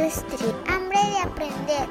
industria, hambre de aprender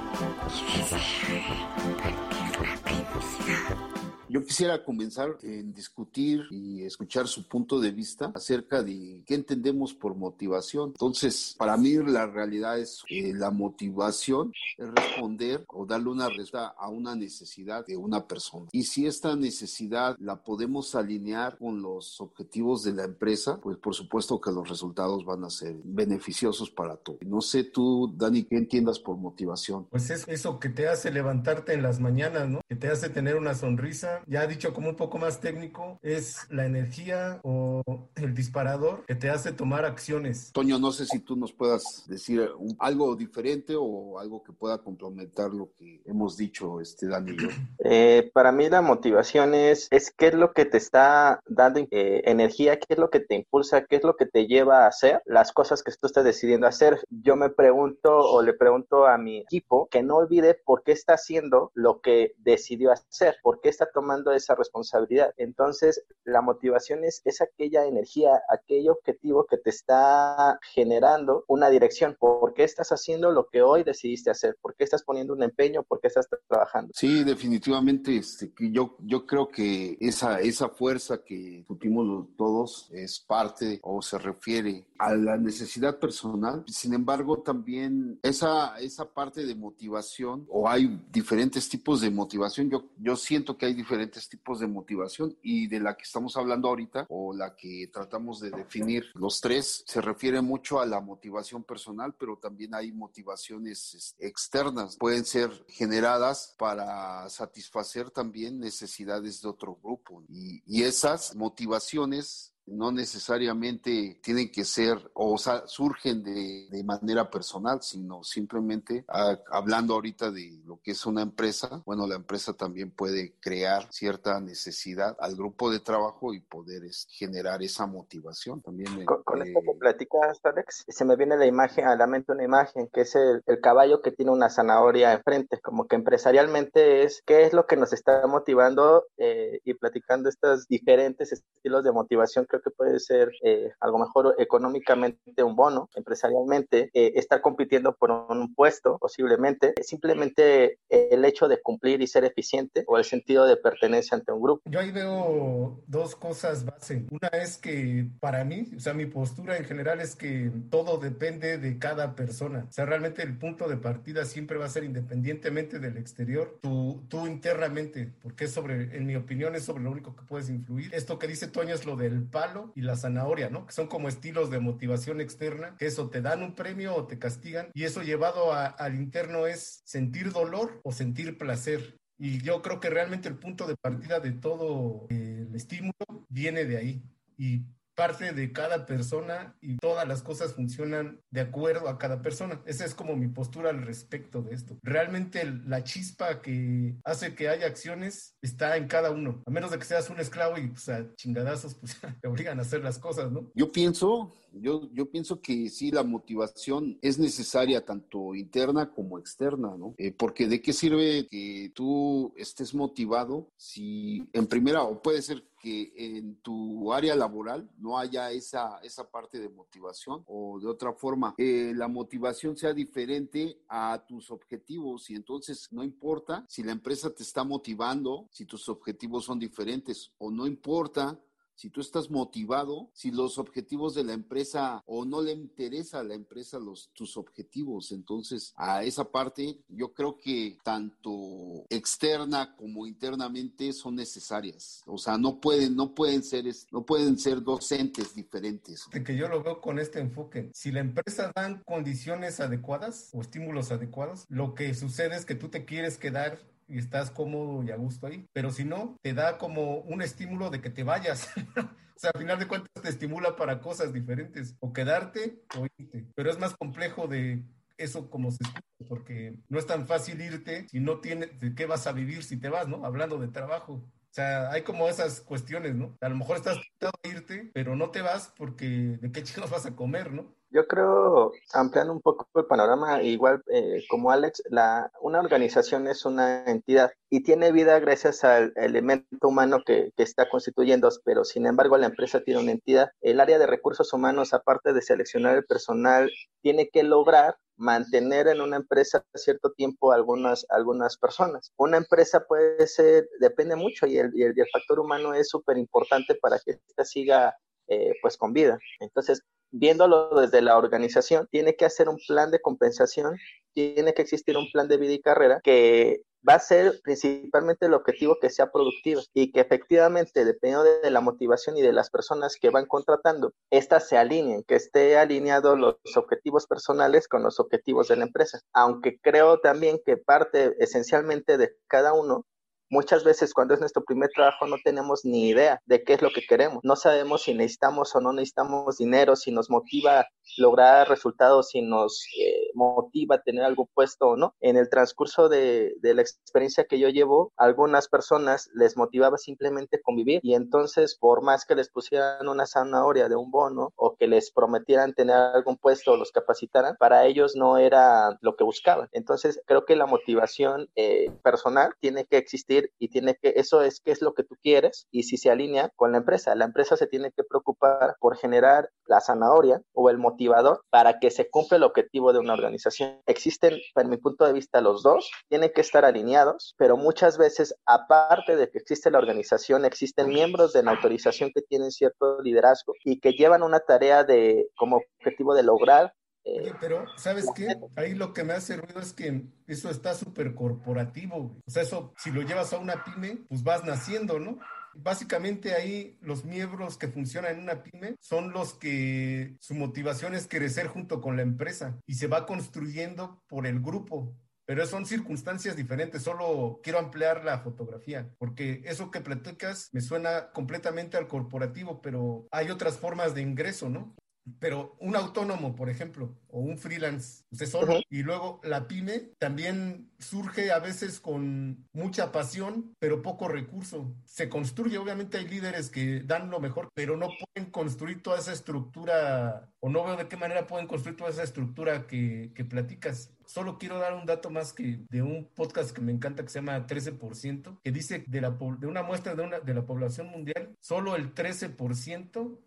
y deseo de compartir lo aprendido. Yo quisiera comenzar en discutir y escuchar su punto de vista acerca de qué entendemos por motivación. Entonces, para mí la realidad es que la motivación es responder o darle una respuesta a una necesidad de una persona. Y si esta necesidad la podemos alinear con los objetivos de la empresa, pues por supuesto que los resultados van a ser beneficiosos para todos. No sé tú, Dani, qué entiendas por motivación. Pues es eso que te hace levantarte en las mañanas, ¿no? Que te hace tener una sonrisa ya dicho como un poco más técnico, es la energía o el disparador que te hace tomar acciones. Toño, no sé si tú nos puedas decir algo diferente o algo que pueda complementar lo que hemos dicho, este Dani eh, para mí la motivación es, es qué es lo que te está dando eh, energía, qué es lo que te impulsa, qué es lo que te lleva a hacer las cosas que tú estás decidiendo hacer. Yo me pregunto o le pregunto a mi equipo que no olvide por qué está haciendo lo que decidió hacer, por qué está tomando esa responsabilidad. Entonces, la motivación es, es aquella energía, aquel objetivo que te está generando una dirección. ¿Por qué estás haciendo lo que hoy decidiste hacer? ¿Por qué estás poniendo un empeño? ¿Por qué estás trabajando? Sí, definitivamente, este, yo, yo creo que esa, esa fuerza que discutimos todos es parte o se refiere a la necesidad personal. Sin embargo, también esa, esa parte de motivación, o hay diferentes tipos de motivación, yo, yo siento que hay diferentes diferentes tipos de motivación y de la que estamos hablando ahorita o la que tratamos de definir los tres se refiere mucho a la motivación personal, pero también hay motivaciones este, externas. Pueden ser generadas para satisfacer también necesidades de otro grupo y, y esas motivaciones no necesariamente tienen que ser o surgen de, de, manera personal, sino simplemente hablando ahorita de lo que es una empresa, bueno, la empresa también puede crear cierta necesidad al grupo de trabajo y poder generar esa motivación. También con, esto que platicas, Alex, se me viene la imagen, a la mente una imagen que es el, el caballo que tiene una zanahoria enfrente, como que empresarialmente es qué es lo que nos está motivando eh, y platicando estos diferentes estilos de motivación que que puede ser eh, mejor económicamente un bono, empresarialmente, eh, estar compitiendo por un puesto posiblemente, simplemente el hecho de cumplir y ser eficiente o el sentido de pertenencia ante un grupo. Yo ahí veo dos cosas base. Una es que para mí, o sea, mi postura en general es que todo depende de cada persona. O sea, realmente el punto de partida siempre va a ser independientemente del exterior, tú, tú internamente, porque es sobre, en mi opinión, es sobre lo único que puedes influir. Esto que dice Toño es lo del palo y la zanahoria, ¿no? Que son como estilos de motivación externa, que eso te dan un premio o te castigan, y eso llevado al interno es sentir dolor o sentir placer. Y yo creo que realmente el punto de partida de todo el estímulo viene de ahí. Y parte de cada persona y todas las cosas funcionan de acuerdo a cada persona. Esa es como mi postura al respecto de esto. Realmente la chispa que hace que haya acciones está en cada uno. A menos de que seas un esclavo y pues, a chingadazos pues, te obligan a hacer las cosas, ¿no? Yo pienso, yo, yo pienso que sí, la motivación es necesaria tanto interna como externa, ¿no? Eh, porque de qué sirve que tú estés motivado si en primera, o puede ser que en tu área laboral no haya esa, esa parte de motivación o de otra forma, eh, la motivación sea diferente a tus objetivos y entonces no importa si la empresa te está motivando, si tus objetivos son diferentes o no importa si tú estás motivado, si los objetivos de la empresa o no le interesa a la empresa los, tus objetivos. Entonces, a esa parte yo creo que tanto externa como internamente son necesarias. O sea, no pueden, no pueden ser, no pueden ser docentes diferentes. Que yo lo veo con este enfoque. Si la empresa dan condiciones adecuadas o estímulos adecuados, lo que sucede es que tú te quieres quedar y estás cómodo y a gusto ahí. Pero si no, te da como un estímulo de que te vayas. o sea, al final de cuentas te estimula para cosas diferentes, o quedarte o irte. Pero es más complejo de eso como se escucha, porque no es tan fácil irte si no tienes de qué vas a vivir si te vas, ¿no? Hablando de trabajo. O sea, hay como esas cuestiones, ¿no? A lo mejor estás tentado a irte, pero no te vas porque de qué chicos vas a comer, ¿no? Yo creo, ampliando un poco el panorama, igual eh, como Alex, la, una organización es una entidad y tiene vida gracias al elemento humano que, que, está constituyendo, pero sin embargo la empresa tiene una entidad. El área de recursos humanos, aparte de seleccionar el personal, tiene que lograr mantener en una empresa cierto tiempo algunas, algunas personas. Una empresa puede ser, depende mucho y el, y el, factor humano es súper importante para que ésta siga eh, pues con vida. Entonces, viéndolo desde la organización, tiene que hacer un plan de compensación, tiene que existir un plan de vida y carrera que va a ser principalmente el objetivo que sea productivo y que efectivamente, dependiendo de la motivación y de las personas que van contratando, éstas se alineen, que esté alineado los objetivos personales con los objetivos de la empresa. Aunque creo también que parte esencialmente de cada uno Muchas veces cuando es nuestro primer trabajo no tenemos ni idea de qué es lo que queremos. No sabemos si necesitamos o no necesitamos dinero, si nos motiva lograr resultados, si nos eh, motiva tener algo puesto o no. En el transcurso de, de, la experiencia que yo llevo, algunas personas les motivaba simplemente convivir y entonces por más que les pusieran una zanahoria de un bono o que les prometieran tener algún puesto o los capacitaran, para ellos no era lo que buscaban. Entonces creo que la motivación eh, personal tiene que existir y tiene que, eso es qué es lo que tú quieres y si se alinea con la empresa. La empresa se tiene que preocupar por generar la zanahoria o el motivador para que se cumpla el objetivo de una organización. Existen, para mi punto de vista, los dos, tienen que estar alineados, pero muchas veces, aparte de que existe la organización, existen miembros de la autorización que tienen cierto liderazgo y que llevan una tarea de, como objetivo de lograr Oye, pero ¿sabes qué? Ahí lo que me hace ruido es que eso está súper corporativo. O sea, eso, si lo llevas a una pyme, pues vas naciendo, ¿no? Básicamente ahí los miembros que funcionan en una pyme son los que su motivación es crecer junto con la empresa y se va construyendo por el grupo. Pero son circunstancias diferentes, solo quiero ampliar la fotografía, porque eso que platicas me suena completamente al corporativo, pero hay otras formas de ingreso, ¿no? Pero un autónomo, por ejemplo, o un freelance, usted solo, y luego la pyme también surge a veces con mucha pasión, pero poco recurso. Se construye, obviamente hay líderes que dan lo mejor, pero no pueden construir toda esa estructura, o no veo de qué manera pueden construir toda esa estructura que, que platicas. Solo quiero dar un dato más que de un podcast que me encanta que se llama 13%, que dice de, la, de una muestra de, una, de la población mundial, solo el 13%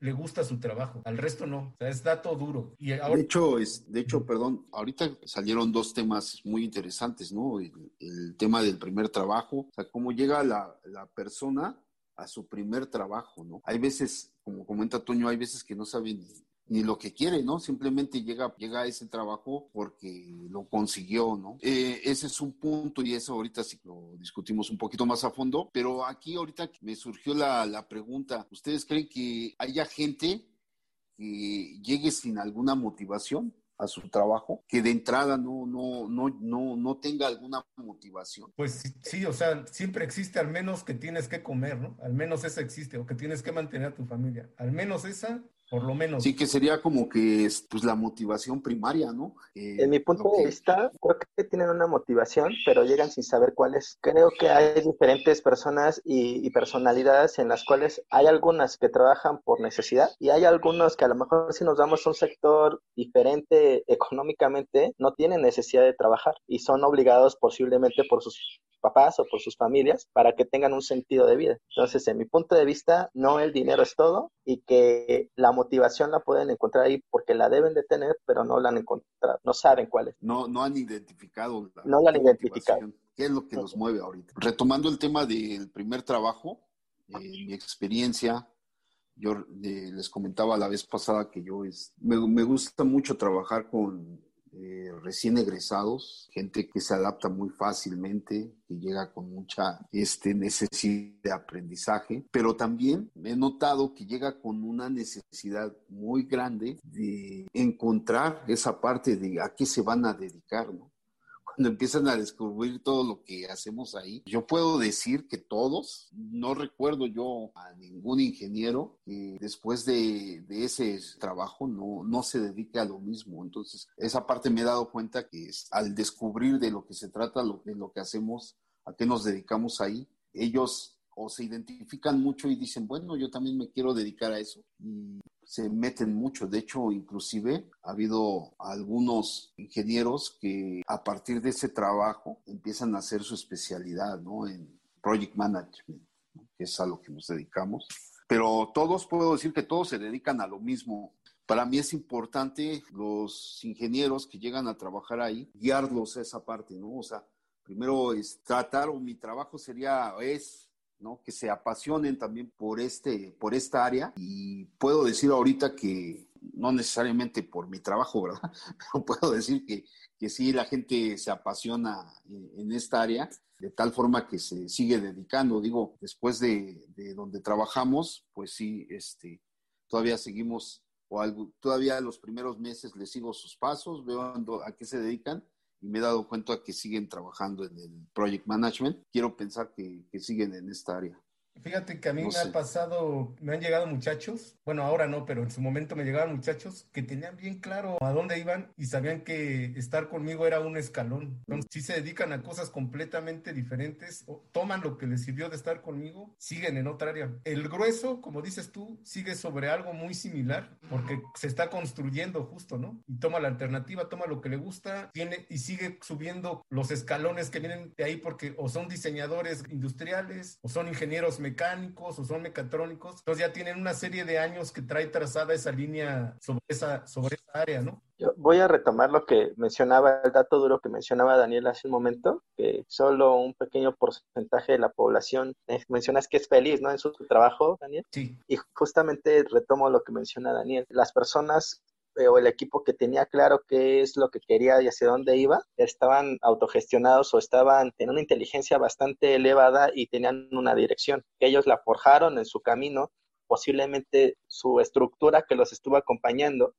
le gusta su trabajo, al resto no, o sea, es dato duro. Y De hecho, es, de hecho, perdón, ahorita salieron dos temas muy interesantes, ¿no? El, tema del primer trabajo, o sea, cómo llega la, la persona a su primer trabajo, ¿no? Hay veces, como comenta Toño, hay veces que no saben ni lo que quiere, ¿no? Simplemente llega, llega a ese trabajo porque lo consiguió, ¿no? Eh, ese es un punto y eso ahorita sí lo discutimos un poquito más a fondo, pero aquí ahorita me surgió la, la pregunta, ¿ustedes creen que haya gente que llegue sin alguna motivación? a su trabajo, que de entrada no, no, no, no, no tenga alguna motivación. Pues sí, o sea, siempre existe al menos que tienes que comer, ¿no? Al menos esa existe, o que tienes que mantener a tu familia. Al menos esa por lo menos. Sí, que sería como que es pues la motivación primaria, ¿no? Eh, en mi punto de vista, creo que tienen una motivación, pero llegan sin saber cuál es. Creo que hay diferentes personas y, y, personalidades en las cuales hay algunas que trabajan por necesidad y hay algunos que a lo mejor si nos damos un sector diferente económicamente, no tienen necesidad de trabajar y son obligados posiblemente por sus papás o por sus familias para que tengan un sentido de vida. Entonces, en mi punto de vista, no el dinero es todo y que la motivación la pueden encontrar ahí porque la deben de tener, pero no la han encontrado, no saben cuál es. No, no han identificado la, No la han identificado. ¿Qué es lo que nos mueve ahorita? Retomando el tema del primer trabajo, eh, mi experiencia, yo eh, les comentaba la vez pasada que yo es, me gusta mucho trabajar con recién egresados, gente que se adapta muy fácilmente, que llega con mucha este, necesidad de aprendizaje, pero también he notado que llega con una necesidad muy grande de encontrar esa parte de a qué se van a dedicar. Cuando empiezan a descubrir todo lo que hacemos ahí, yo puedo decir que todos, no recuerdo yo a ningún ingeniero que después de, ese trabajo no, no se dedique a lo mismo. Entonces, esa parte me he dado cuenta que es, al descubrir de lo que se trata, de lo que hacemos, a qué nos dedicamos ahí, ellos o se identifican mucho y dicen, bueno, yo también me quiero dedicar a eso. Y se meten mucho. De hecho, inclusive ha habido algunos ingenieros que a partir de ese trabajo empiezan a hacer su especialidad, ¿no? En project management, que es a lo que nos dedicamos. Pero todos, puedo decir que todos se dedican a lo mismo. para mí es importante los ingenieros que llegan a trabajar ahí, guiarlos a esa parte, ¿no? O sea, primero es tratar, o mi trabajo sería, es, ¿no? Que se apasionen también por, este, por esta área. Y puedo decir ahorita que no necesariamente por mi trabajo, ¿verdad? Pero puedo decir que, que sí, la gente se apasiona en, esta área de tal forma que se sigue dedicando. Digo, después de, de donde trabajamos, pues sí, este, todavía seguimos, o algo, todavía los primeros meses les sigo sus pasos, veo a qué se dedican y me he dado cuenta que siguen trabajando en el project management. Quiero pensar que, que siguen en esta área. Fíjate que a mí me ha pasado, me han llegado muchachos, bueno, ahora no, pero en su momento me llegaban muchachos que tenían bien claro a dónde iban y sabían que estar conmigo era un escalón. Entonces, si se dedican a cosas completamente diferentes, o toman lo que les sirvió de estar conmigo, siguen en otra área. El grueso, como dices tú, sigue sobre algo muy similar porque se está construyendo justo, ¿no? Y toma la alternativa, toma lo que le gusta, tiene y sigue subiendo los escalones que vienen de ahí porque o son diseñadores industriales o son ingenieros mecánicos o son mecatrónicos, entonces ya tienen una serie de años que trae trazada esa línea sobre esa, sobre esa área, ¿no? Yo voy a retomar lo que mencionaba, el dato duro que mencionaba Daniel hace un momento, que solo un pequeño porcentaje de la población, eh, mencionas que es feliz, ¿no? En su trabajo, Daniel. Sí. Y justamente retomo lo que menciona Daniel. Las personas o el equipo que tenía claro qué es lo que quería y hacia dónde iba, estaban autogestionados o estaban en una inteligencia bastante elevada y tenían una dirección. Ellos la forjaron en su camino, posiblemente su estructura que los estuvo acompañando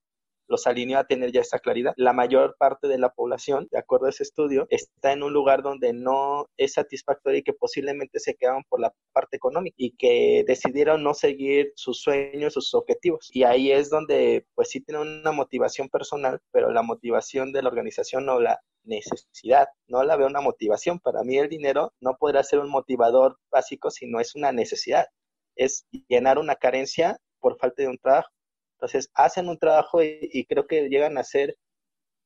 los alineó a tener ya esa claridad. La mayor parte de la población, de acuerdo a ese estudio, está en un lugar donde no es satisfactorio y que posiblemente se quedaron por la parte económica y que decidieron no seguir sus sueños, sus objetivos. Y ahí es donde pues sí tienen una motivación personal, pero la motivación de la organización no la necesidad, no la veo una motivación. Para mí el dinero no podrá ser un motivador básico si no es una necesidad. Es llenar una carencia por falta de un trabajo. Entonces, hacen un trabajo y, creo que llegan a ser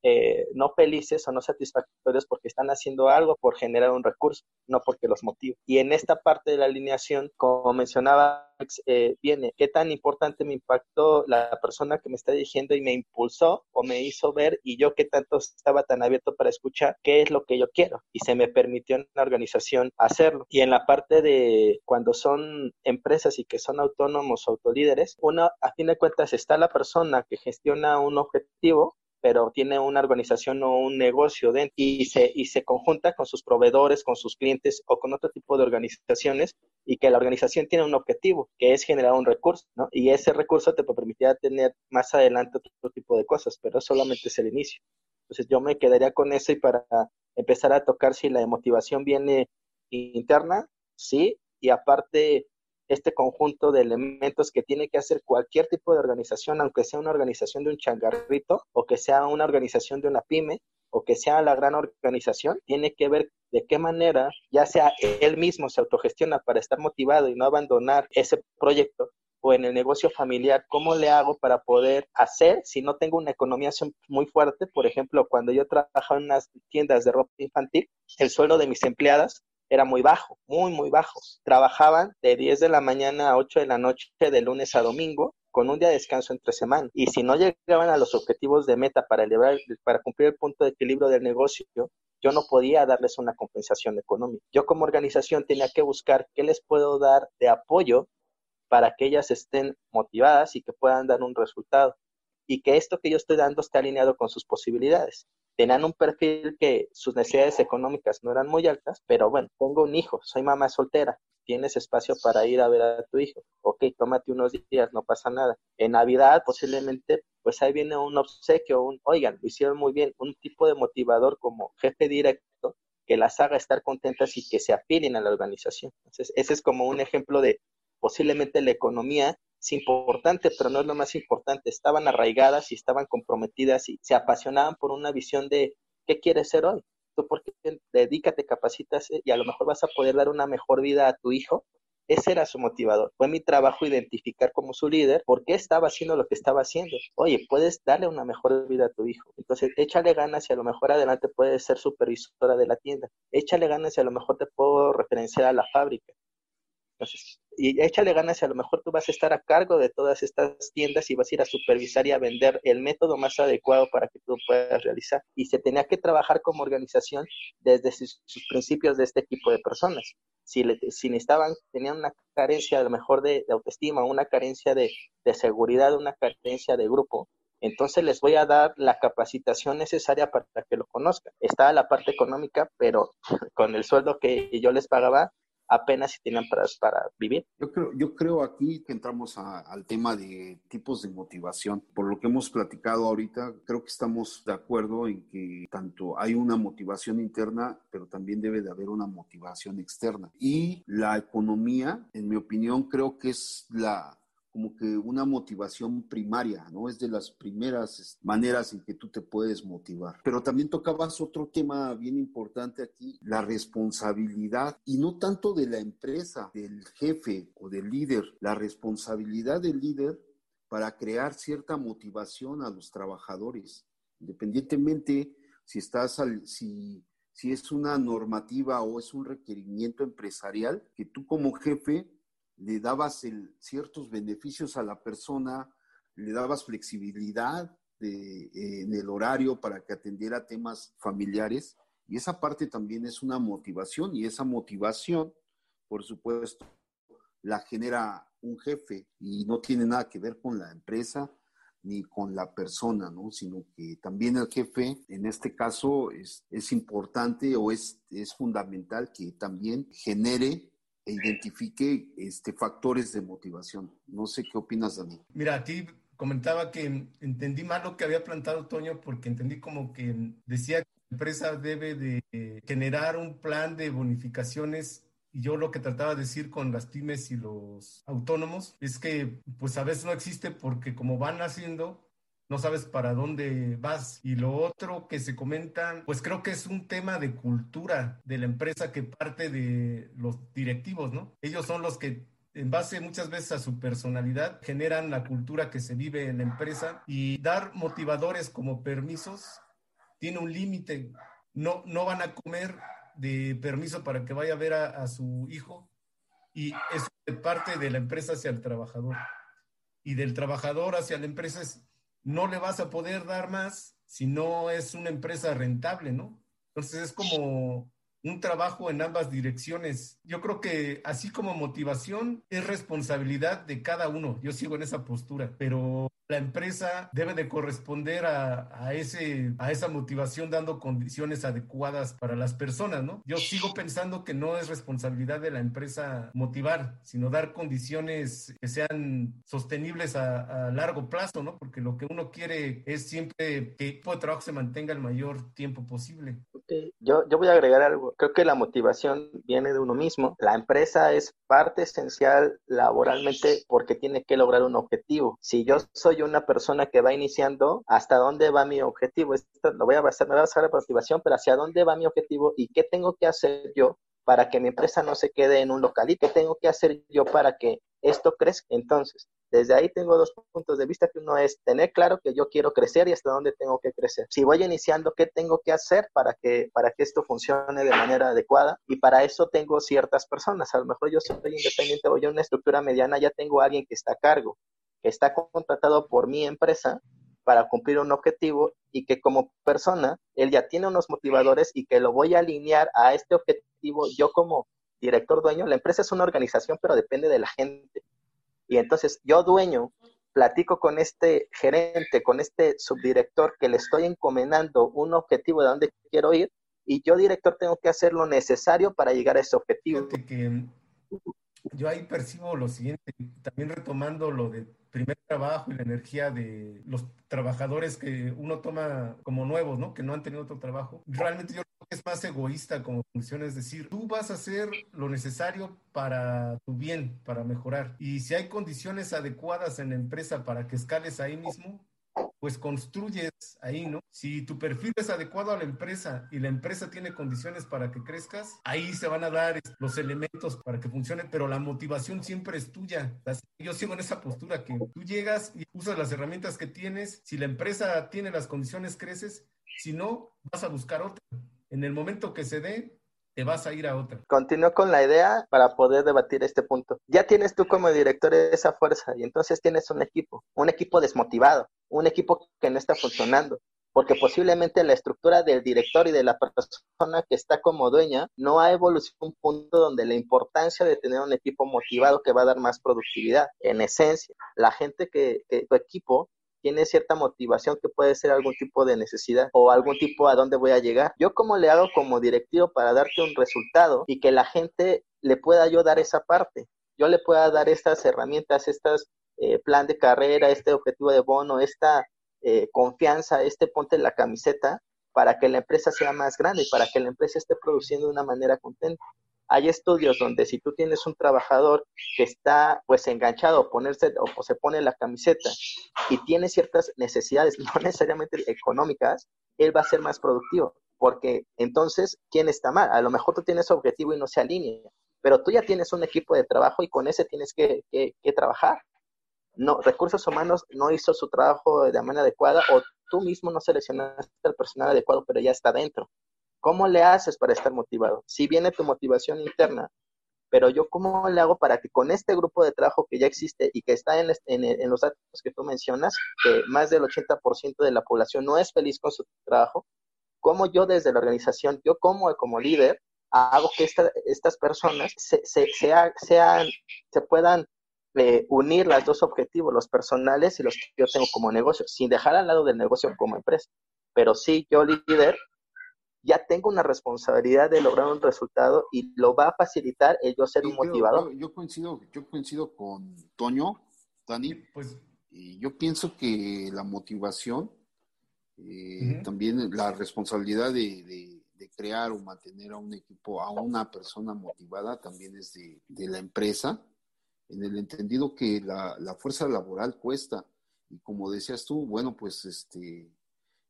eh, no felices o no satisfactorios porque están haciendo algo por generar un recurso, no porque los motive. Y en esta parte de la alineación, como mencionaba, eh, viene qué tan importante me impactó la persona que me está dirigiendo y me impulsó o me hizo ver y yo qué tanto estaba tan abierto para escuchar qué es lo que yo quiero y se me permitió en la organización hacerlo. Y en la parte de cuando son empresas y que son autónomos o autolíderes, una, a fin de cuentas está la persona que gestiona un objetivo pero tiene una organización o un negocio dentro y se, y se conjunta con sus proveedores, con sus clientes o con otro tipo de organizaciones y que la organización tiene un objetivo, que es generar un recurso, ¿no? Y ese recurso te permitirá tener más adelante otro tipo de cosas, pero solamente es el inicio. Entonces yo me quedaría con eso y para empezar a tocar si la motivación viene interna, sí, y aparte este conjunto de elementos que tiene que hacer cualquier tipo de organización, aunque sea una organización de un changarrito o que sea una organización de una pyme o que sea la gran organización, tiene que ver de qué manera, ya sea él mismo se autogestiona para estar motivado y no abandonar ese proyecto, o en el negocio familiar, ¿cómo le hago para poder hacer si no tengo una economía muy fuerte? Por ejemplo, cuando yo trabajaba en unas tiendas de ropa infantil, el sueldo de mis empleadas era muy bajo, muy, muy bajo. Trabajaban de 10 de la mañana a 8 de la noche de lunes a domingo con un día de descanso entre semana. Y si no llegaban a los objetivos de meta para, elevar, para cumplir el punto de equilibrio del negocio, yo no podía darles una compensación económica. Yo como organización tenía que buscar qué les puedo dar de apoyo para que ellas estén motivadas y que puedan dar un resultado. Y que esto que yo estoy dando esté alineado con sus posibilidades tenían un perfil que sus necesidades económicas no eran muy altas, pero bueno, tengo un hijo, soy mamá soltera, tienes espacio para ir a ver a tu hijo, ok, tómate unos días, no pasa nada. En Navidad posiblemente, pues ahí viene un obsequio, un, oigan, lo hicieron muy bien, un tipo de motivador como jefe directo que las haga estar contentas y que se afilen a la organización. Entonces, ese es como un ejemplo de posiblemente la economía es importante, pero no es lo más importante. Estaban arraigadas y estaban comprometidas y se apasionaban por una visión de qué quieres ser hoy. Tú porque dedícate, capacitas y a lo mejor vas a poder dar una mejor vida a tu hijo. Ese era su motivador. Fue mi trabajo identificar como su líder por qué estaba haciendo lo que estaba haciendo. Oye, puedes darle una mejor vida a tu hijo. Entonces, échale ganas y a lo mejor adelante puedes ser supervisora de la tienda. Échale ganas y a lo mejor te puedo referenciar a la fábrica Entonces, y échale ganas a lo mejor tú vas a estar a cargo de todas estas tiendas y vas a ir a supervisar y a vender el método más adecuado para que tú puedas realizar. Y se tenía que trabajar como organización desde sus, principios de este tipo de personas. Si, le, si necesitaban, tenían una carencia a lo mejor de, autoestima, una carencia de, de seguridad, una carencia de grupo, entonces les voy a dar la capacitación necesaria para que lo conozcan. Está la parte económica, pero con el sueldo que yo les pagaba, apenas si tenían para, para vivir. Yo creo, yo creo aquí que entramos al tema de tipos de motivación. Por lo que hemos platicado ahorita, creo que estamos de acuerdo en que tanto hay una motivación interna, pero también debe de haber una motivación externa. Y la economía, en mi opinión, creo que es la, como que una motivación primaria, ¿no? Es de las primeras maneras en que tú te puedes motivar. Pero también tocabas otro tema bien importante aquí, la responsabilidad, y no tanto de la empresa, del jefe o del líder, la responsabilidad del líder para crear cierta motivación a los trabajadores, independientemente si estás al, si si es una normativa o es un requerimiento empresarial, que tú como jefe le dabas ciertos beneficios a la persona, le dabas flexibilidad en el horario para que atendiera temas familiares. Y esa parte también es una motivación y esa motivación, por supuesto, la genera un jefe y no tiene nada que ver con la empresa ni con la persona, ¿no? Sino que también el jefe, en este caso, es, importante o es fundamental que también genere e identifique este, factores de motivación. No sé qué opinas, Dani. Mira, aquí comentaba que entendí mal lo que había plantado Toño porque entendí como que decía que la empresa debe de generar un plan de bonificaciones y yo lo que trataba de decir con las pymes y los autónomos es que pues a veces no existe porque como van haciendo no sabes para dónde vas. Y lo otro que se comenta, pues creo que es un tema de cultura de la empresa que parte de los directivos, ¿no? Ellos son los que en base muchas veces a su personalidad, generan la cultura que se vive en la empresa y dar motivadores como permisos tiene un límite. No, no van a comer de permiso para que vaya a ver a, su hijo y es parte de la empresa hacia el trabajador. Y del trabajador hacia la empresa es no le vas a poder dar más si no es una empresa rentable, ¿no? Entonces es como un trabajo en ambas direcciones. Yo creo que así como motivación es responsabilidad de cada uno. Yo sigo en esa postura, pero la empresa debe de corresponder a, ese, a esa motivación dando condiciones adecuadas para las personas, ¿no? Yo sigo pensando que no es responsabilidad de la empresa motivar, sino dar condiciones que sean sostenibles a, largo plazo, ¿no? Porque lo que uno quiere es siempre que el trabajo se mantenga el mayor tiempo posible. Yo, yo voy a agregar algo. Creo que la motivación viene de uno mismo. La empresa es parte esencial laboralmente porque tiene que lograr un objetivo. Si yo soy una persona que va iniciando, ¿hasta dónde va mi objetivo? Esto lo voy a basar, me va a basar la motivación, pero ¿hacia dónde va mi objetivo y qué tengo que hacer yo para que mi empresa no se quede en un local y qué tengo que hacer yo para que esto crezca. Entonces, desde ahí tengo dos puntos de vista, que uno es tener claro que yo quiero crecer y hasta dónde tengo que crecer. Si voy iniciando, ¿qué tengo que hacer para que, para que esto funcione de manera adecuada? Y para eso tengo ciertas personas. A lo mejor yo soy independiente o yo en una estructura mediana ya tengo alguien que está a cargo, que está contratado por mi empresa para cumplir un objetivo y que como persona él ya tiene unos motivadores y que lo voy a alinear a este objetivo yo como director dueño, la empresa es una organización, pero depende de la gente. Y entonces yo dueño platico con este gerente, con este subdirector que le estoy encomendando un objetivo de dónde quiero ir y yo director tengo que hacer lo necesario para llegar a ese objetivo. Yo ahí percibo lo siguiente, también retomando lo de primer trabajo y la energía de los trabajadores que uno toma como nuevos, ¿no? Que no han tenido otro trabajo. Realmente yo creo que es más egoísta como función, es decir, tú vas a hacer lo necesario para tu bien, para mejorar. Y si hay condiciones adecuadas en la empresa para que escales ahí mismo, pues construyes ahí, ¿no? Si tu perfil es adecuado a la empresa y la empresa tiene condiciones para que crezcas, ahí se van a dar los elementos para que funcione, pero la motivación siempre es tuya. Yo sigo en esa postura que tú llegas y usas las herramientas que tienes, si la empresa tiene las condiciones, creces, si no, vas a buscar otra. En el momento que se dé, te vas a ir a otra. Continúo con la idea para poder debatir este punto. Ya tienes tú como director esa fuerza y entonces tienes un equipo, un equipo desmotivado, un equipo que no está funcionando, porque posiblemente la estructura del director y de la persona que está como dueña no ha evolucionado a un punto donde la importancia de tener un equipo motivado que va a dar más productividad. En esencia, la gente que, tu equipo tiene cierta motivación que puede ser algún tipo de necesidad o algún tipo a dónde voy a llegar. Yo cómo le hago como directivo para darte un resultado y que la gente le pueda yo dar esa parte. Yo le pueda dar estas herramientas, estas eh, plan de carrera, este objetivo de bono, esta eh, confianza, este ponte la camiseta para que la empresa sea más grande y para que la empresa esté produciendo de una manera contenta. Hay estudios donde si tú tienes un trabajador que está pues enganchado ponerse o se pone la camiseta y tiene ciertas necesidades, no necesariamente económicas, él va a ser más productivo. Porque entonces, ¿quién está mal? A lo mejor tú tienes objetivo y no se alinea, pero tú ya tienes un equipo de trabajo y con ese tienes que, que, que trabajar. No, recursos humanos no hizo su trabajo de manera adecuada o tú mismo no seleccionaste al personal adecuado, pero ya está dentro. ¿Cómo le haces para estar motivado? Si viene tu motivación interna, pero yo cómo le hago para que con este grupo de trabajo que ya existe y que está en, los datos que tú mencionas, que más del 80% de la población no es feliz con su trabajo, cómo yo desde la organización, yo como, como líder, hago que estas personas se, se, sean, se puedan eh, unir los dos objetivos, los personales y los que yo tengo como negocio, sin dejar al lado del negocio como empresa. Pero sí, yo líder, ya tengo una responsabilidad de lograr un resultado y lo va a facilitar el yo ser un motivador. Yo, coincido, yo coincido con Toño, Dani, pues y yo pienso que la motivación, eh, también la responsabilidad de, crear o mantener a un equipo, a una persona motivada, también es de, la empresa, en el entendido que la, la fuerza laboral cuesta. Y como decías tú, bueno, pues este,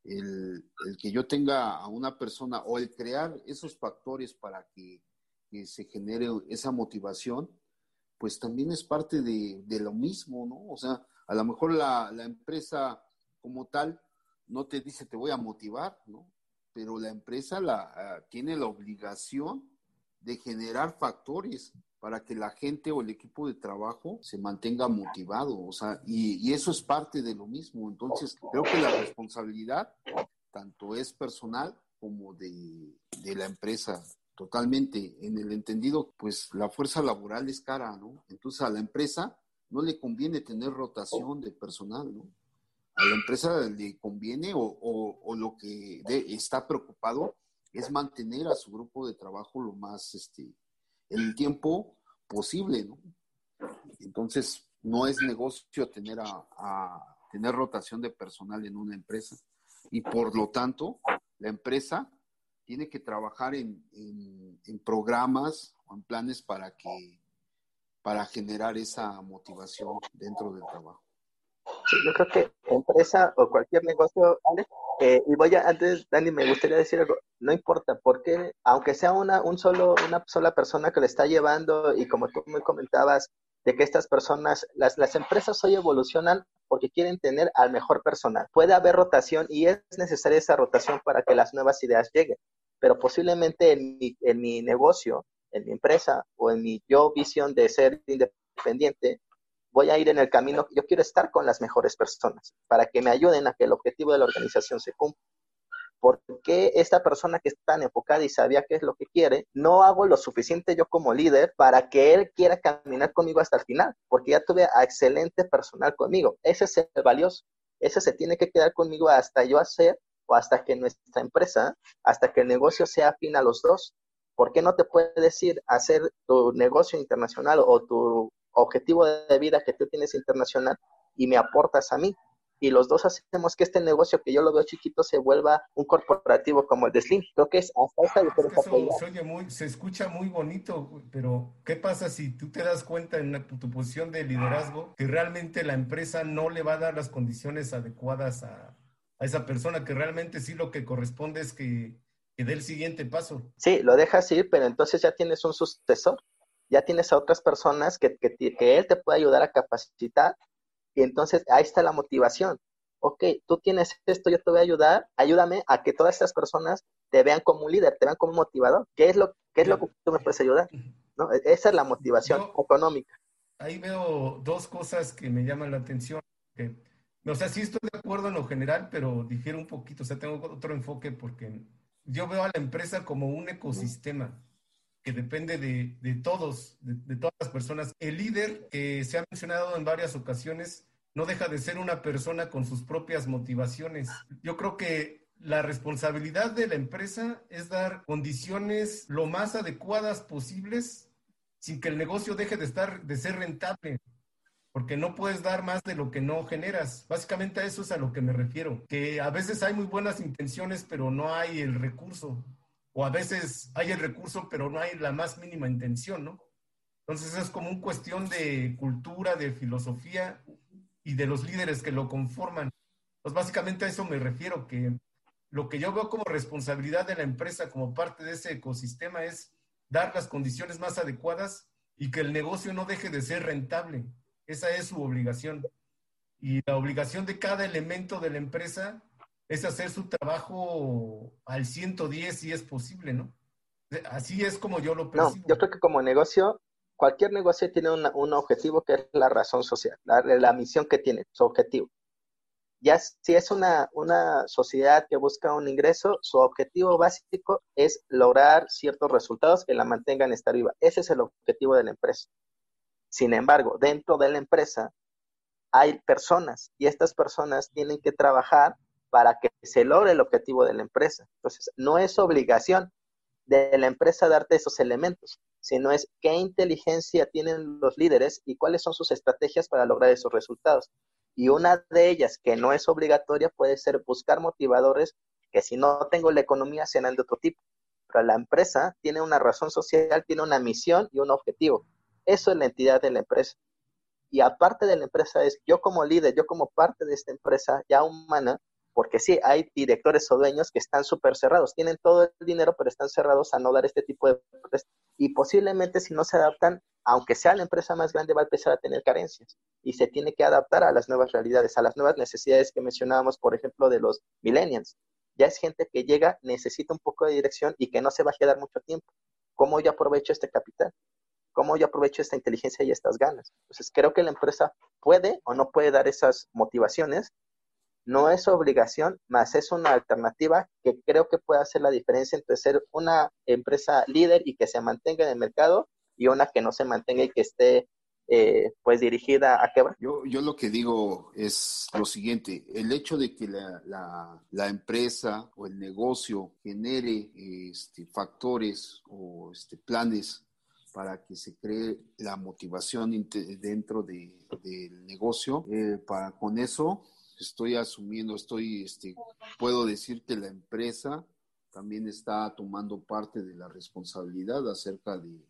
el, que yo tenga a una persona o el crear esos factores para que, se genere esa motivación, pues también es parte de, lo mismo, ¿no? O sea, a lo mejor la, la, empresa como tal no te dice te voy a motivar, ¿no? Pero la empresa la, ah, tiene la obligación de generar factores para que la gente o el equipo de trabajo se mantenga motivado, o sea, y, eso es parte de lo mismo. Entonces, creo que la responsabilidad tanto es personal como de, la empresa, totalmente, en el entendido, pues la fuerza laboral es cara, ¿no? Entonces a la empresa no le conviene tener rotación de personal, ¿no? A la empresa le conviene o, lo que está preocupado es mantener a su grupo de trabajo lo más, este, el tiempo posible, ¿no? Entonces, no es negocio tener a, tener rotación de personal en una empresa. Y por lo tanto, la empresa tiene que trabajar en, en, programas o en planes para que para generar esa motivación dentro del trabajo. Yo creo que empresa o cualquier negocio, eh, y voy a, antes, Dani, me gustaría decir algo, no importa, porque aunque sea una, un solo, una sola persona que le está llevando, y como tú me comentabas, de que estas personas, las, las empresas hoy evolucionan porque quieren tener al mejor personal. Puede haber rotación y es necesaria esa rotación para que las nuevas ideas lleguen, pero posiblemente en mi, en mi negocio, en mi empresa o en mi yo visión de ser independiente, voy a ir en el camino, yo quiero estar con las mejores personas para que me ayuden a que el objetivo de la organización se cumpla. ¿Por qué esta persona que está tan enfocada y sabía qué es lo que quiere, no hago lo suficiente yo como líder para que él quiera caminar conmigo hasta el final? Porque ya tuve a excelente personal conmigo. Ese es el valioso. Ese se tiene que quedar conmigo hasta yo hacer o hasta que nuestra empresa, hasta que el negocio sea afín a los dos. ¿Por qué no te puedes ir hacer tu negocio internacional o tu objetivo de vida que tú tienes internacional y me aportas a mí. Y los dos hacemos que este negocio que yo lo veo chiquito se vuelva un corporativo como el de Slim. Creo que es hasta esta diferencia. se, oye muy, se escucha muy bonito, pero ¿qué pasa si tú te das cuenta en tu posición de liderazgo que realmente la empresa no le va a dar las condiciones adecuadas a, a esa persona, que realmente sí lo que corresponde es que, que dé el siguiente paso? Sí, lo dejas ir, pero entonces ya tienes un sucesor ya tienes a otras personas que, que, que él te puede ayudar a capacitar y entonces ahí está la motivación. Ok, tú tienes esto, yo te voy a ayudar, ayúdame a que todas estas personas te vean como un líder, te vean como un motivador. ¿Qué es lo, qué es lo que tú me puedes ayudar? ¿No? E, esa es la motivación económica. Ahí veo dos cosas que me llaman la atención. o sea, sí estoy de acuerdo en lo general, pero difiero un poquito. O sea, tengo otro enfoque porque yo veo a la empresa como un ecosistema que depende de, de todos, de, todas las personas. El líder, que se ha mencionado en varias ocasiones, no deja de ser una persona con sus propias motivaciones. Yo creo que la responsabilidad de la empresa es dar condiciones lo más adecuadas posibles sin que el negocio deje de estar, de ser rentable, porque no puedes dar más de lo que no generas. Básicamente a eso es a lo que me refiero, que a veces hay muy buenas intenciones, pero no hay el recurso, o a veces hay el recurso, pero no hay la más mínima intención, ¿no? Entonces es como una cuestión de cultura, de filosofía y de los líderes que lo conforman. Pues básicamente a eso me refiero, que lo que yo veo como responsabilidad de la empresa como parte de ese ecosistema es dar las condiciones más adecuadas y que el negocio no deje de ser rentable. Esa es su obligación. Y la obligación de cada elemento de la empresa es hacer su trabajo al 110 si es posible, ¿no? Así es como yo lo percibo. No, yo creo que como negocio, cualquier negocio tiene un objetivo que es la razón social, la, la misión que tiene, su objetivo. Ya si es una, una sociedad que busca un ingreso, su objetivo básico es lograr ciertos resultados que la mantengan estar viva. Ese es el objetivo de la empresa. Sin embargo, dentro de la empresa hay personas y estas personas tienen que trabajar para que se logre el objetivo de la empresa. Entonces, no es obligación de la empresa darte esos elementos, sino es qué inteligencia tienen los líderes y cuáles son sus estrategias para lograr esos resultados. Y una de ellas, que no es obligatoria, puede ser buscar motivadores que si no tengo la economía sean de otro tipo. Pero la empresa tiene una razón social, tiene una misión y un objetivo. Eso es la entidad de la empresa. Y aparte de la empresa es yo como líder, yo como parte de esta empresa ya humana, porque sí, hay directores o dueños que están súper cerrados, tienen todo el dinero, pero están cerrados a no dar este tipo de y posiblemente si no se adaptan, aunque sea la empresa más grande, va a empezar a tener carencias y se tiene que adaptar a las nuevas realidades, a las nuevas necesidades que mencionábamos, por ejemplo, de los millennials. Ya es gente que llega, necesita un poco de dirección y que no se va a quedar mucho tiempo. ¿Cómo yo aprovecho este capital? ¿Cómo yo aprovecho esta inteligencia y estas ganas? Entonces, creo que la empresa puede o no puede dar esas motivaciones no es obligación, más es una alternativa que creo que puede hacer la diferencia entre ser una empresa líder y que se mantenga en el mercado y una que no se mantenga y que esté eh, pues dirigida a quebrar. Yo, yo lo que digo es lo siguiente, el hecho de que la, la, empresa o el negocio genere este, factores o este, planes para que se cree la motivación dentro de, del negocio, eh, para con eso estoy asumiendo, estoy, este, puedo decir que la empresa también está tomando parte de la responsabilidad acerca de,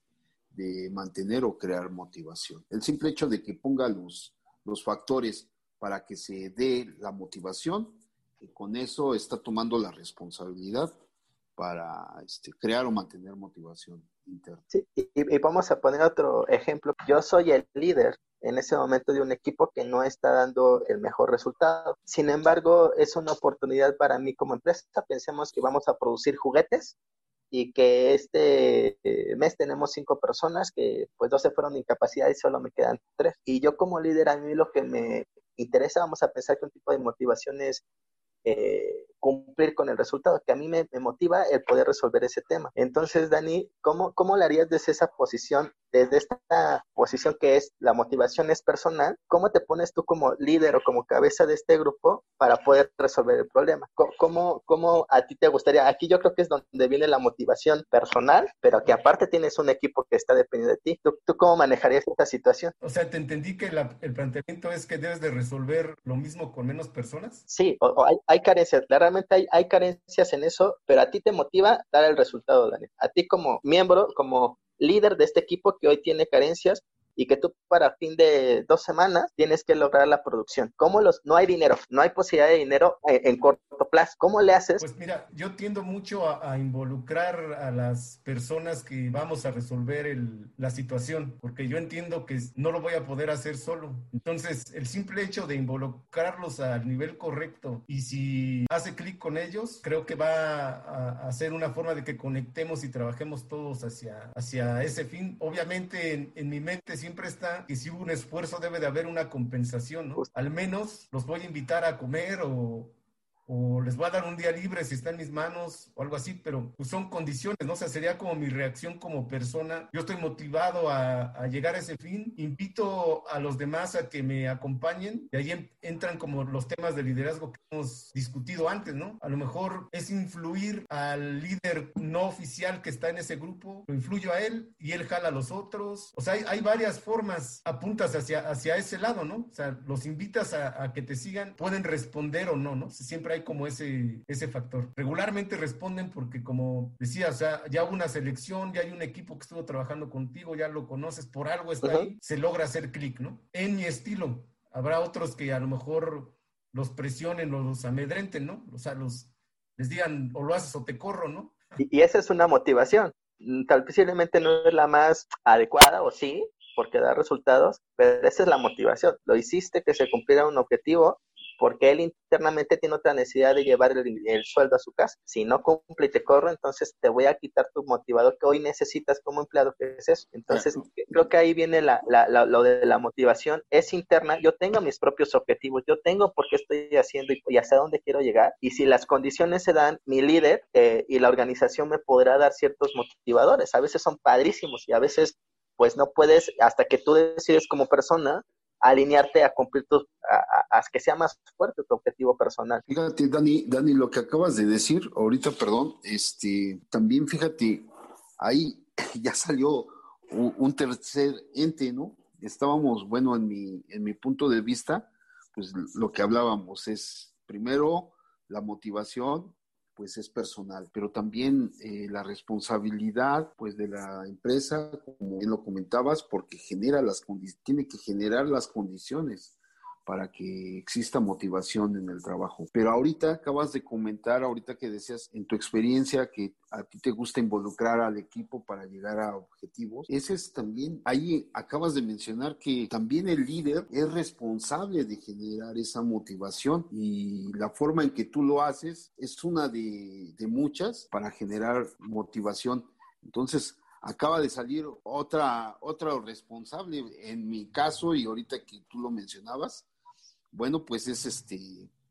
de mantener o crear motivación. El simple hecho de que ponga los, los factores para que se dé la motivación, y con eso está tomando la responsabilidad para este, crear o mantener motivación interna. Sí, y, y, vamos a poner otro ejemplo. Yo soy el líder en ese momento de un equipo que no está dando el mejor resultado. Sin embargo, es una oportunidad para mí como empresa. Pensemos que vamos a producir juguetes y que este eh, mes tenemos cinco personas que pues dos se fueron de incapacidad y solo me quedan tres. Y yo como líder a mí lo que me interesa, vamos a pensar que un tipo de motivación es eh, cumplir con el resultado, que a mí me, motiva el poder resolver ese tema. Entonces, Dani, ¿cómo, ¿cómo le harías desde esa posición, desde esta posición que es la motivación es personal? ¿Cómo te pones tú como líder o como cabeza de este grupo para poder resolver el problema? ¿Cómo, cómo a ti te gustaría? Aquí yo creo que es donde viene la motivación personal, pero que aparte tienes un equipo que está dependiendo de ti. ¿Tú, tú cómo manejarías esta situación? O sea, te entendí que el planteamiento es que debes de resolver lo mismo con menos personas. Sí, o, hay, hay carencias. Claramente hay, hay carencias en eso, pero a ti te motiva dar el resultado, Daniel. A ti como miembro, como líder de este equipo que hoy tiene carencias, y que tú para fin de dos semanas tienes que lograr la producción. ¿Cómo los, no hay dinero, no hay posibilidad de dinero en, corto plazo? ¿Cómo le haces? Pues mira, yo tiendo mucho a, involucrar a las personas que vamos a resolver el, la situación, porque yo entiendo que no lo voy a poder hacer solo. Entonces, el simple hecho de involucrarlos al nivel correcto y si hace clic con ellos, creo que va a, a, ser una forma de que conectemos y trabajemos todos hacia, hacia ese fin. Obviamente, en, en mi mente siempre está que si hubo un esfuerzo debe de haber una compensación, ¿no? Al menos los voy a invitar a comer o, o les voy a dar un día libre si está en mis manos o algo así, pero pues son condiciones, ¿no? O sea, sería como mi reacción como persona. Yo estoy motivado a, a llegar a ese fin, invito a los demás a que me acompañen y ahí entran como los temas de liderazgo que hemos discutido antes, ¿no? A lo mejor es influir al líder no oficial que está en ese grupo, lo influyo a él y él jala a los otros. O sea, hay, hay varias formas, apuntas hacia, hacia ese lado, ¿no? O sea, los invitas a, a que te sigan, pueden responder o no, ¿no? Siempre hay como ese, ese factor. Regularmente responden porque, como decía, o sea, ya hubo una selección, ya hay un equipo que estuvo trabajando contigo, ya lo conoces, por algo está ahí, se logra hacer clic, ¿no? En mi estilo. Habrá otros que a lo mejor los presionen o los amedrenten, ¿no? O sea, los, les digan o lo haces o te corro, ¿no? Y, y esa es una motivación. Mm, tal posiblemente no es la más adecuada, o sí, porque da resultados, pero esa es la motivación. Lo hiciste que se cumpliera un objetivo porque él internamente tiene otra necesidad de llevar el, sueldo a su casa. Si no cumple y te corro, entonces te voy a quitar tu motivador que hoy necesitas como empleado, que es eso. Entonces, creo que ahí viene la, lo de la motivación, es interna, yo tengo mis propios objetivos, yo tengo por qué estoy haciendo y, hacia dónde quiero llegar, y si las condiciones se dan, mi líder eh, y la organización me podrá dar ciertos motivadores, a veces son padrísimos y a veces pues no puedes, hasta que tú decides como persona, alinearte a cumplir tus, a, que sea más fuerte tu objetivo personal. Fíjate, Dani, Dani, lo que acabas de decir ahorita, perdón, este, también fíjate, ahí ya salió un, tercer ente, ¿no? Estábamos, bueno, en mi, en mi punto de vista, pues lo que hablábamos es primero la motivación, pues es personal, pero también eh, la responsabilidad pues de la empresa, como bien lo comentabas, porque genera las tiene que generar las condiciones para que exista motivación en el trabajo. Pero ahorita acabas de comentar, ahorita que decías en tu experiencia que a ti te gusta involucrar al equipo para llegar a objetivos, ese es también, ahí acabas de mencionar que también el líder es responsable de generar esa motivación y la forma en que tú lo haces es una de, de muchas para generar motivación. Entonces, acaba de salir otra, otra responsable en mi caso y ahorita que tú lo mencionabas, bueno, pues es este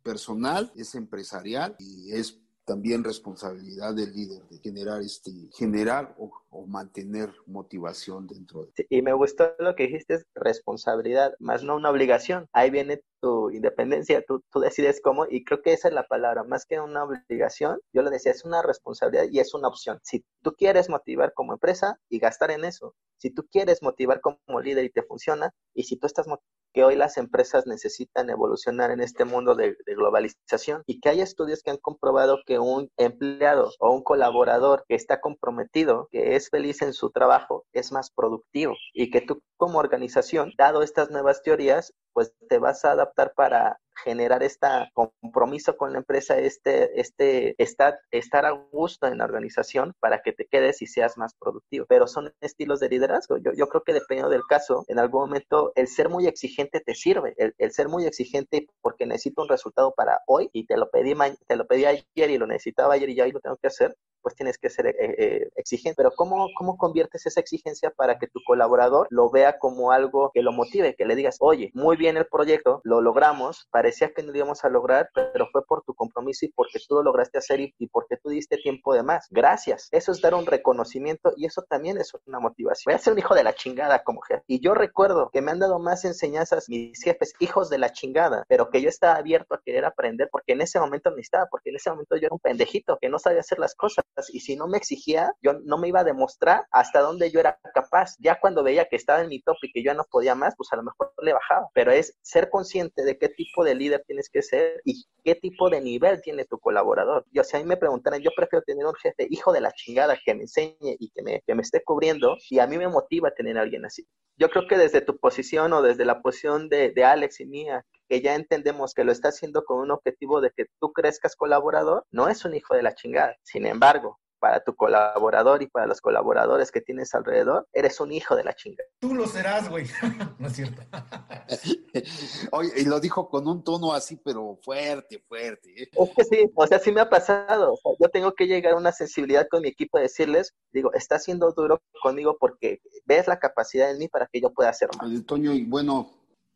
personal, es empresarial y es también responsabilidad del líder de generar este generar o, mantener motivación dentro de y me gustó lo que dijiste es responsabilidad más no una obligación. Ahí viene tu independencia tú, tú decides cómo y creo que esa es la palabra más que una obligación yo le decía es una responsabilidad y es una opción. Si tú quieres motivar como empresa y gastar en eso si tú quieres motivar como líder y te funciona y si tú estás que hoy las empresas necesitan evolucionar en este mundo de, globalización y que hay estudios que han comprobado que un empleado o un colaborador que está comprometido, que es feliz en su trabajo, es más productivo y que tú como organización, dado estas nuevas teorías, pues te vas a adaptar para generar este compromiso con la empresa, este, este, estar, estar a gusto en la organización para que te quedes y seas más productivo. Pero son estilos de liderazgo. Yo, yo creo que dependiendo del caso, en algún momento el ser muy exigente te sirve. El, el ser muy exigente porque necesito un resultado para hoy y te lo pedí, te lo pedí ayer y lo necesitaba ayer y ya hoy lo tengo que hacer, pues tienes que ser eh, eh, exigente. Pero ¿cómo, ¿cómo conviertes esa exigencia para que tu colaborador lo vea como algo que lo motive, que le digas, oye, muy bien el proyecto, lo logramos, parecía que no lo íbamos a lograr, pero fue por tu compromiso y porque tú lo lograste hacer y, porque tú diste tiempo de más. Gracias. Eso es dar un reconocimiento y eso también es una motivación. Voy a ser un hijo de la chingada como jefe. Y yo recuerdo que me han dado más enseñanzas mis jefes, hijos de la chingada, pero que yo estaba abierto a querer aprender porque en ese momento necesitaba, porque en ese momento yo era un pendejito que no sabía hacer las cosas y si no me exigía, yo no me iba a demostrar hasta dónde yo era capaz. Ya cuando veía que estaba en mi top y que yo no podía más, pues a lo mejor le bajaba. Pero es ser consciente de qué tipo de líder tienes que ser y qué tipo de nivel tiene tu colaborador. Yo, si a mí me preguntaran, yo prefiero tener un jefe hijo de la chingada que me enseñe y que me, que me esté cubriendo y a mí me motiva tener a alguien así. yo creo que desde tu posición o desde la posición de, de Alex y mía, que ya entendemos que lo está haciendo con un objetivo de que tú crezcas colaborador, no es un hijo de la chingada. Sin embargo, para tu colaborador y para los colaboradores que tienes alrededor, eres un hijo de la chinga. Tú lo serás, güey. no es cierto. Oye, y lo dijo con un tono así, pero fuerte, fuerte. ¿eh? Es que sí, o sea, sí me ha pasado. yo tengo que llegar a una sensibilidad con mi equipo de decirles, digo, está siendo duro conmigo porque ves la capacidad en mí para que yo pueda hacer más. Toño, y bueno,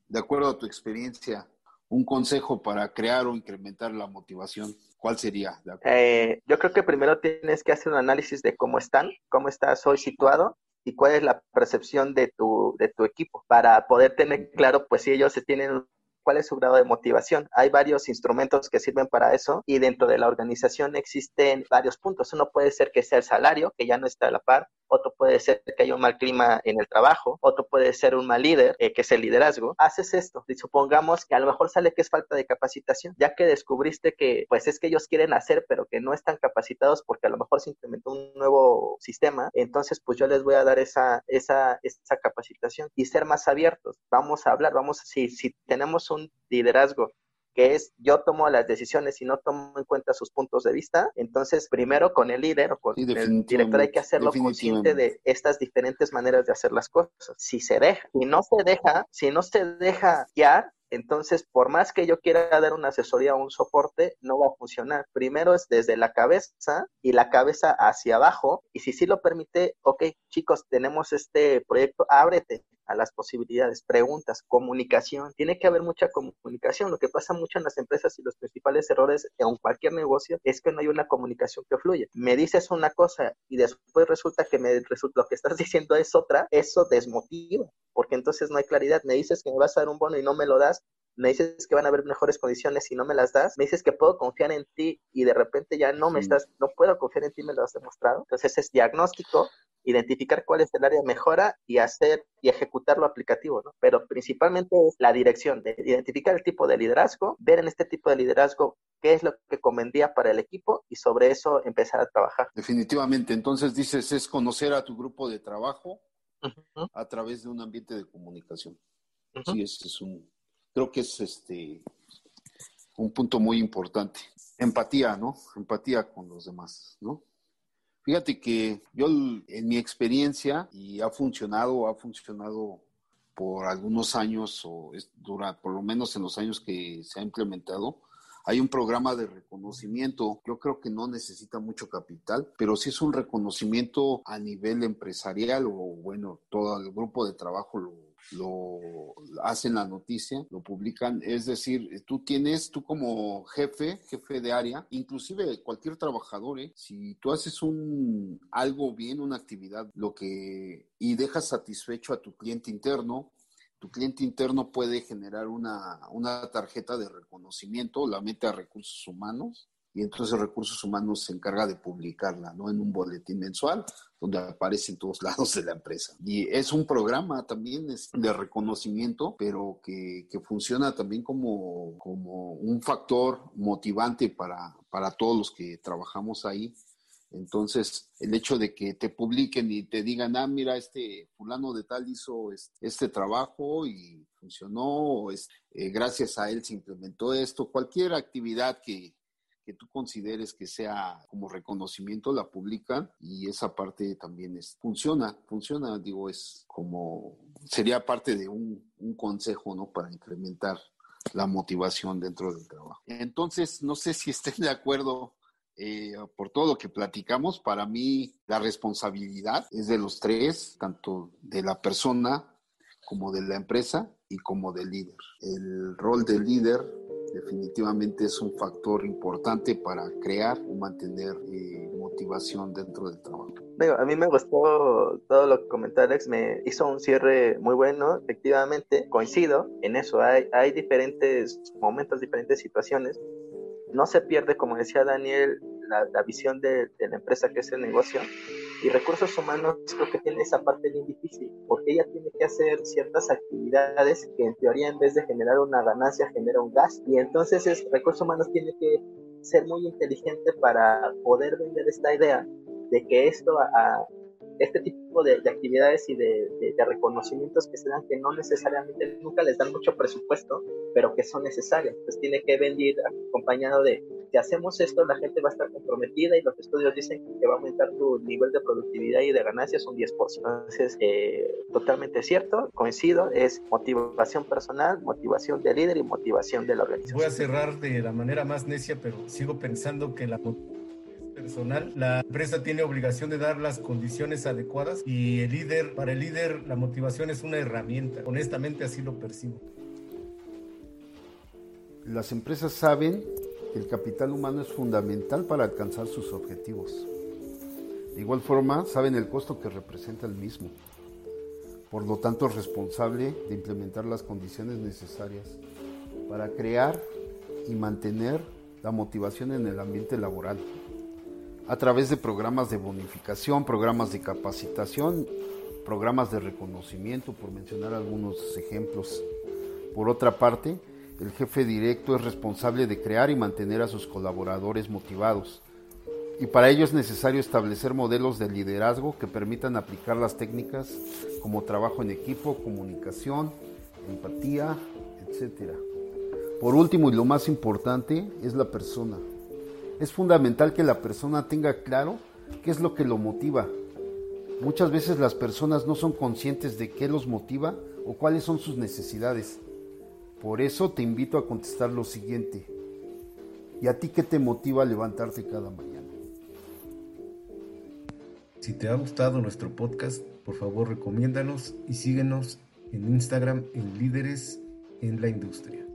de acuerdo a tu experiencia, un consejo para crear o incrementar la motivación, ¿cuál sería? Eh, yo creo que primero tienes que hacer un análisis de cómo están, cómo estás hoy situado y cuál es la percepción de tu, de tu equipo para poder tener claro, pues si ellos se tienen cuál es su grado de motivación. Hay varios instrumentos que sirven para eso y dentro de la organización existen varios puntos. Uno puede ser que sea el salario, que ya no está a la par, otro puede ser que haya un mal clima en el trabajo, otro puede ser un mal líder, eh, que es el liderazgo. Haces esto y supongamos que a lo mejor sale que es falta de capacitación, ya que descubriste que pues es que ellos quieren hacer, pero que no están capacitados porque a lo mejor se implementó un nuevo sistema, entonces pues yo les voy a dar esa, esa, esa capacitación y ser más abiertos. Vamos a hablar, vamos, si, si tenemos un liderazgo que es yo tomo las decisiones y no tomo en cuenta sus puntos de vista, entonces primero con el líder o con el director hay que hacerlo consciente de estas diferentes maneras de hacer las cosas. Si se deja, si no se deja, si no se deja guiar, entonces, por más que yo quiera dar una asesoría o un soporte, no va a funcionar. Primero es desde la cabeza y la cabeza hacia abajo. Y si sí lo permite, ok, chicos, tenemos este proyecto, ábrete a las posibilidades, preguntas, comunicación. Tiene que haber mucha comunicación. Lo que pasa mucho en las empresas y los principales errores en cualquier negocio es que no hay una comunicación que fluye. Me dices una cosa y después resulta que me resulta lo que estás diciendo es otra, eso desmotiva, porque entonces no hay claridad. Me dices que me vas a dar un bono y no me lo das, me dices que van a haber mejores condiciones y no me las das, me dices que puedo confiar en ti y de repente ya no me estás, no puedo confiar en ti, me lo has demostrado. Entonces es diagnóstico, identificar cuál es el área de mejora y hacer y ejecutar lo aplicativo, ¿no? Pero principalmente es la dirección, de identificar el tipo de liderazgo, ver en este tipo de liderazgo qué es lo que convendría para el equipo y sobre eso empezar a trabajar. Definitivamente, entonces dices, es conocer a tu grupo de trabajo a través de un ambiente de comunicación. Sí, ese es un, creo que es este un punto muy importante. Empatía, ¿no? Empatía con los demás, ¿no? Fíjate que yo en mi experiencia, y ha funcionado, ha funcionado por algunos años, o dura, por lo menos en los años que se ha implementado, hay un programa de reconocimiento. Yo creo que no necesita mucho capital, pero sí es un reconocimiento a nivel empresarial o bueno, todo el grupo de trabajo lo, lo hacen la noticia, lo publican. Es decir, tú tienes, tú como jefe, jefe de área, inclusive cualquier trabajador, ¿eh? si tú haces un algo bien, una actividad, lo que y dejas satisfecho a tu cliente interno, tu cliente interno puede generar una, una tarjeta de reconocimiento, la mete a recursos humanos y entonces Recursos Humanos se encarga de publicarla, ¿no? En un boletín mensual donde aparece en todos lados de la empresa. Y es un programa también de reconocimiento, pero que, que funciona también como, como un factor motivante para, para todos los que trabajamos ahí. Entonces, el hecho de que te publiquen y te digan, ah, mira, este fulano de tal hizo este, trabajo y funcionó, es, eh, gracias a él se implementó esto, cualquier actividad que, que tú consideres que sea como reconocimiento, la publican y esa parte también es, funciona, funciona, digo, es como, sería parte de un, un consejo, ¿no? Para incrementar la motivación dentro del trabajo. Entonces, no sé si estén de acuerdo eh, por todo lo que platicamos. Para mí, la responsabilidad es de los tres, tanto de la persona como de la empresa y como del líder. El rol del líder definitivamente es un factor importante para crear o mantener eh, motivación dentro del trabajo. a mí me gustó todo lo que comentó Alex, me hizo un cierre muy bueno, efectivamente, coincido en eso, hay, hay diferentes momentos, diferentes situaciones, no se pierde, como decía Daniel, la, visión de, de, la empresa que es el negocio, y recursos humanos creo que tiene esa parte bien difícil, porque ella tiene que hacer ciertas actividades que en teoría en vez de generar una ganancia genera un gasto. Y entonces es, recursos humanos tiene que ser muy inteligente para poder vender esta idea de que esto a, este tipo tipo de, actividades y de, reconocimientos que se dan que no necesariamente nunca les dan mucho presupuesto, pero que son necesarios. Pues tiene que venir acompañado de si hacemos esto, la gente va a estar comprometida y los estudios dicen que va a aumentar tu nivel de productividad y de ganancias un 10%. Entonces, eh, totalmente cierto, coincido, es motivación personal, motivación de líder y motivación de la organización. Voy a cerrar de la manera más necia, pero sigo pensando que la personal, la empresa tiene obligación de dar las condiciones adecuadas y el líder, para el líder, la motivación es una herramienta. Honestamente así lo percibo. Las empresas saben que el capital humano es fundamental para alcanzar sus objetivos. De igual forma, saben el costo que representa el mismo. Por lo tanto, es responsable de implementar las condiciones necesarias para crear y mantener la motivación en el ambiente laboral a través de programas de bonificación, programas de capacitación, programas de reconocimiento, por mencionar algunos ejemplos. Por otra parte, el jefe directo es responsable de crear y mantener a sus colaboradores motivados. Y para ello es necesario establecer modelos de liderazgo que permitan aplicar las técnicas como trabajo en equipo, comunicación, empatía, etc. Por último y lo más importante es la persona es fundamental que la persona tenga claro qué es lo que lo motiva. Muchas veces las personas no son conscientes de qué los motiva o cuáles son sus necesidades. Por eso te invito a contestar lo siguiente. ¿Y a ti qué te motiva a levantarte cada mañana? Si te ha gustado nuestro podcast, por favor recomiéndanos y síguenos en Instagram en Líderes en la Industria.